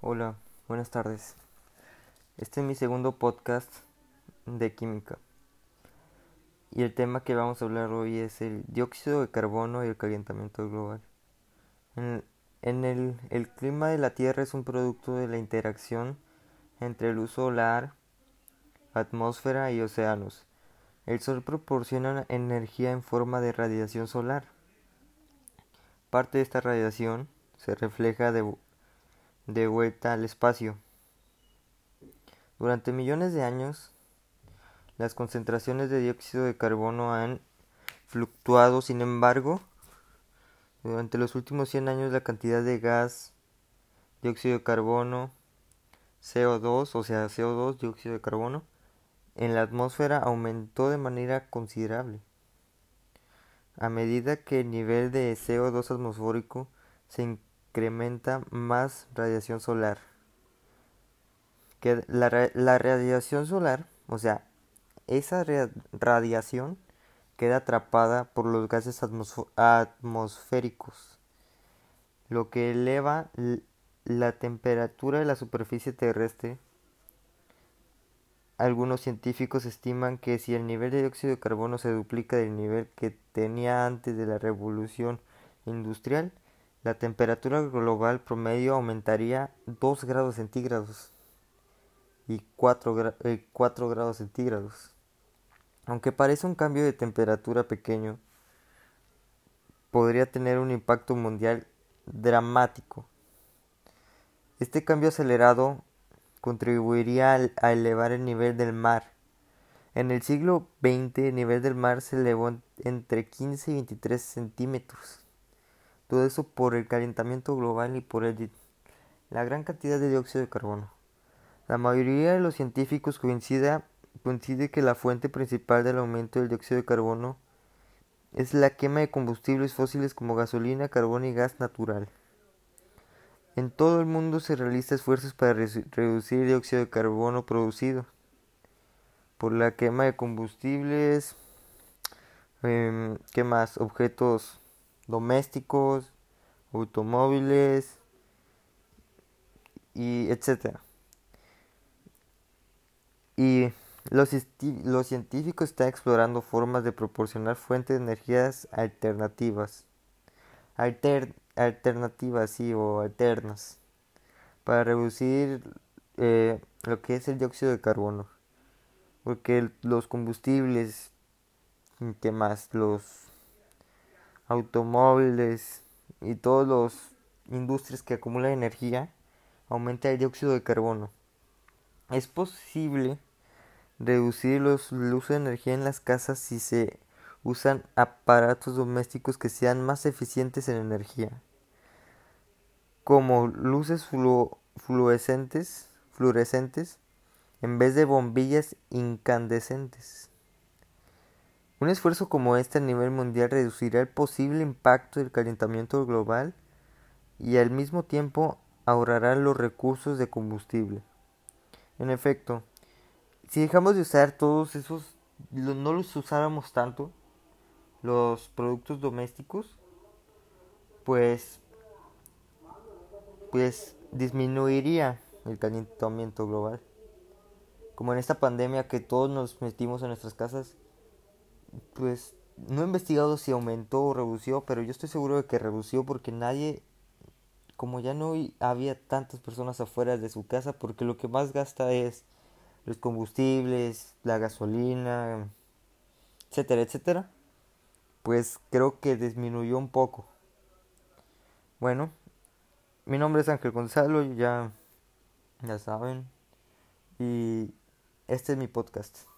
Hola, buenas tardes. Este es mi segundo podcast de química. Y el tema que vamos a hablar hoy es el dióxido de carbono y el calentamiento global. En, el, el clima de la Tierra es un producto de la interacción entre luz solar, atmósfera y océanos. El Sol proporciona energía en forma de radiación solar. Parte de esta radiación se refleja de de vuelta al espacio. Durante millones de años, las concentraciones de dióxido de carbono han fluctuado, sin embargo, durante los últimos 100 años la cantidad de gas, dióxido de carbono, CO2, o sea, CO2, dióxido de carbono, en la atmósfera aumentó de manera considerable. A medida que el nivel de CO2 atmosférico se incrementa más radiación solar. Que la, radiación solar, o sea, esa radiación queda atrapada por los gases atmosféricos, lo que eleva la temperatura de la superficie terrestre. Algunos científicos estiman que si el nivel de dióxido de carbono se duplica del nivel que tenía antes de la revolución industrial, la temperatura global promedio aumentaría 2 grados centígrados y 4, eh, grados centígrados. Aunque parece un cambio de temperatura pequeño, podría tener un impacto mundial dramático. Este cambio acelerado contribuiría a elevar el nivel del mar. En el siglo XX el nivel del mar se elevó entre 15 y 23 centímetros. Todo eso por el calentamiento global y por la gran cantidad de dióxido de carbono. La mayoría de los científicos coincide, coincide que la fuente principal del aumento del dióxido de carbono es la quema de combustibles fósiles como gasolina, carbón y gas natural. En todo el mundo se realizan esfuerzos para reducir el dióxido de carbono producido por la quema de combustibles, eh, ¿qué más? Objetos domésticos, automóviles y etcétera. Y los, los, científicos están explorando formas de proporcionar fuentes de energías alternativas. alternativas, sí, o alternas. Para reducir eh, lo que es el dióxido de carbono. Porque los combustibles, ¿qué más? Los automóviles y todas las industrias que acumulan energía, aumenta el dióxido de carbono. Es posible reducir los, el uso de energía en las casas si se usan aparatos domésticos que sean más eficientes en energía, como luces fluorescentes, fluorescentes en vez de bombillas incandescentes. Un esfuerzo como este a nivel mundial reducirá el posible impacto del calentamiento global y al mismo tiempo ahorrará los recursos de combustible. En efecto, si dejamos de usar todos esos, no los usáramos tanto, los productos domésticos, pues, pues disminuiría el calentamiento global. Como en esta pandemia que todos nos metimos en nuestras casas, pues no he investigado si aumentó o redució, pero yo estoy seguro de que redució porque nadie, como ya no había tantas personas afuera de su casa, porque lo que más gasta es los combustibles, la gasolina, etcétera, etcétera, pues creo que disminuyó un poco. Bueno, mi nombre es Ángel Gonzalo, ya, ya saben, y este es mi podcast.